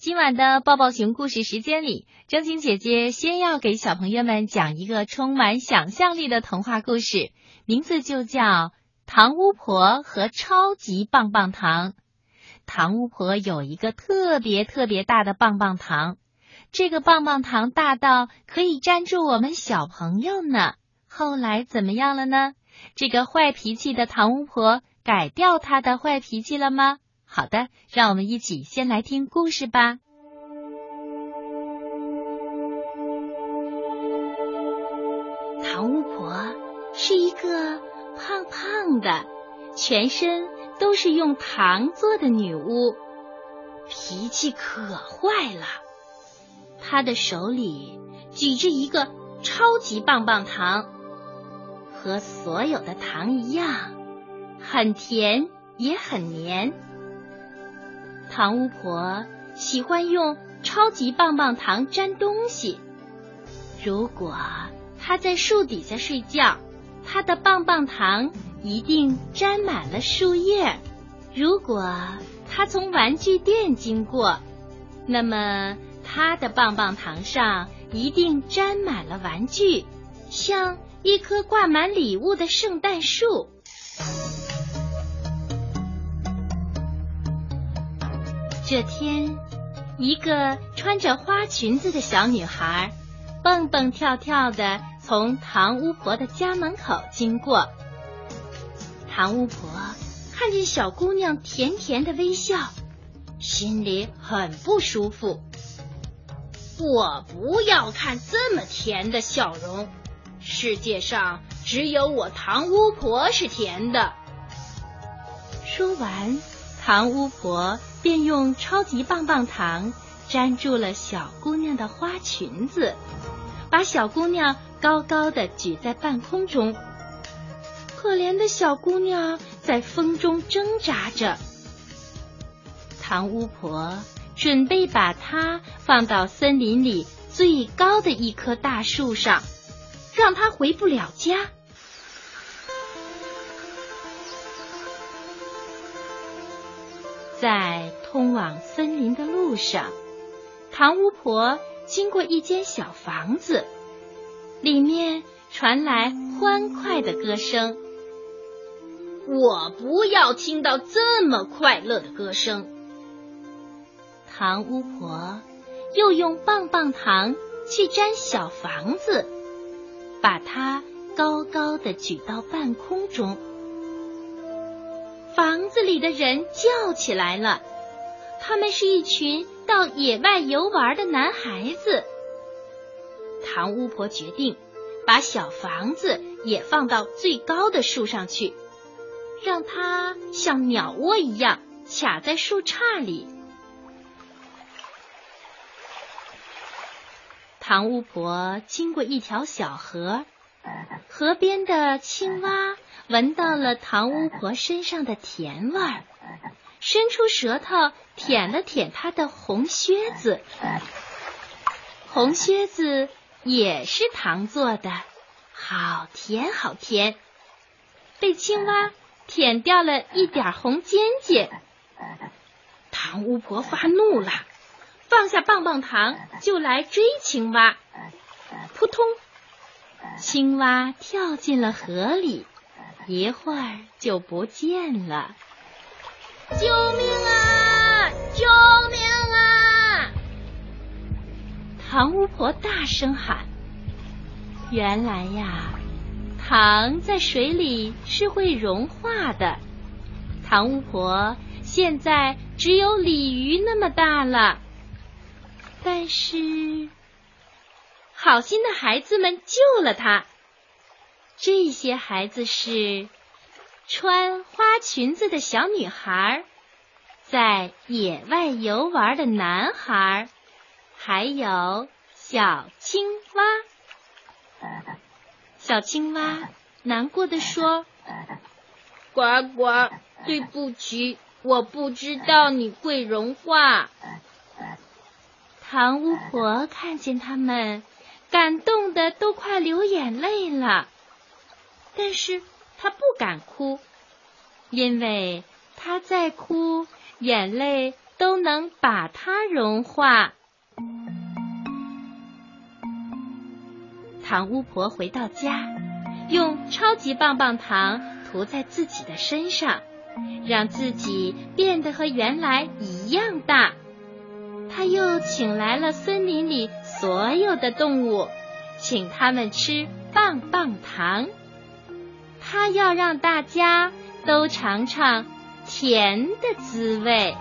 今晚的抱抱熊故事时间里，正晶姐姐先要给小朋友们讲一个充满想象力的童话故事，名字就叫《糖巫婆和超级棒棒糖》。糖巫婆有一个特别特别大的棒棒糖，这个棒棒糖大到可以粘住我们小朋友呢。后来怎么样了呢？这个坏脾气的糖巫婆改掉她的坏脾气了吗？好的，让我们一起先来听故事吧。糖巫婆是一个胖胖的、全身都是用糖做的女巫，脾气可坏了。她的手里举着一个超级棒棒糖，和所有的糖一样，很甜也很黏。糖巫婆喜欢用超级棒棒糖粘东西。如果她在树底下睡觉，她的棒棒糖一定沾满了树叶；如果她从玩具店经过，那么她的棒棒糖上一定沾满了玩具，像一棵挂满礼物的圣诞树。这天，一个穿着花裙子的小女孩蹦蹦跳跳的从糖巫婆的家门口经过。糖巫婆看见小姑娘甜甜的微笑，心里很不舒服。我不要看这么甜的笑容，世界上只有我糖巫婆是甜的。说完，糖巫婆。便用超级棒棒糖粘住了小姑娘的花裙子，把小姑娘高高的举在半空中。可怜的小姑娘在风中挣扎着。糖巫婆准备把她放到森林里最高的一棵大树上，让她回不了家。在通往森林的路上，糖巫婆经过一间小房子，里面传来欢快的歌声。我不要听到这么快乐的歌声。糖巫婆又用棒棒糖去粘小房子，把它高高的举到半空中。房子里的人叫起来了，他们是一群到野外游玩的男孩子。唐巫婆决定把小房子也放到最高的树上去，让它像鸟窝一样卡在树杈里。唐巫婆经过一条小河，河边的青蛙。闻到了糖巫婆身上的甜味儿，伸出舌头舔了舔她的红靴子。红靴子也是糖做的，好甜好甜。被青蛙舔掉了一点红尖尖，糖巫婆发怒了，放下棒棒糖就来追青蛙。扑通，青蛙跳进了河里。一会儿就不见了！救命啊！救命啊！糖巫婆大声喊。原来呀，糖在水里是会融化的。糖巫婆现在只有鲤鱼那么大了，但是好心的孩子们救了他。这些孩子是穿花裙子的小女孩，在野外游玩的男孩，还有小青蛙。小青蛙难过的说：“呱呱，对不起，我不知道你会融化。”糖巫婆看见他们，感动的都快流眼泪了。但是他不敢哭，因为他再哭，眼泪都能把它融化。糖巫婆回到家，用超级棒棒糖涂在自己的身上，让自己变得和原来一样大。她又请来了森林里所有的动物，请他们吃棒棒糖。它要让大家都尝尝甜的滋味。